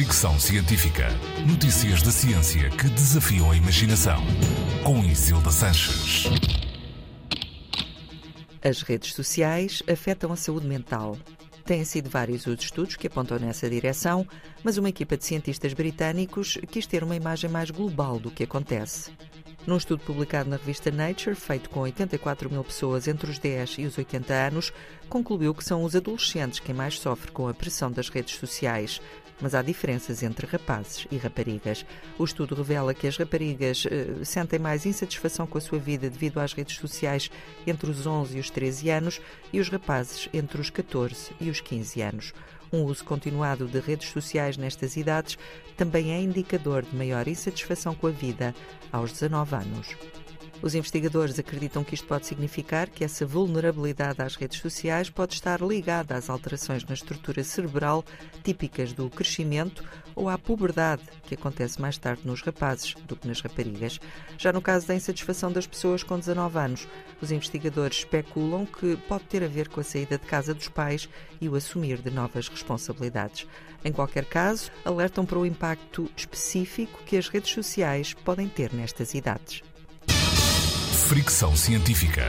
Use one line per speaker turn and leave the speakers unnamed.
Fricção Científica. Notícias da ciência que desafiam a imaginação. Com Isilda Sanches.
As redes sociais afetam a saúde mental. Têm sido vários os estudos que apontam nessa direção, mas uma equipa de cientistas britânicos quis ter uma imagem mais global do que acontece. Num estudo publicado na revista Nature, feito com 84 mil pessoas entre os 10 e os 80 anos, concluiu que são os adolescentes quem mais sofre com a pressão das redes sociais. Mas há diferenças entre rapazes e raparigas. O estudo revela que as raparigas uh, sentem mais insatisfação com a sua vida devido às redes sociais entre os 11 e os 13 anos e os rapazes entre os 14 e os 15 anos. Um uso continuado de redes sociais nestas idades também é indicador de maior insatisfação com a vida aos 19 anos. Os investigadores acreditam que isto pode significar que essa vulnerabilidade às redes sociais pode estar ligada às alterações na estrutura cerebral típicas do crescimento ou à puberdade, que acontece mais tarde nos rapazes do que nas raparigas. Já no caso da insatisfação das pessoas com 19 anos, os investigadores especulam que pode ter a ver com a saída de casa dos pais e o assumir de novas responsabilidades. Em qualquer caso, alertam para o impacto específico que as redes sociais podem ter nestas idades.
Fricção Científica.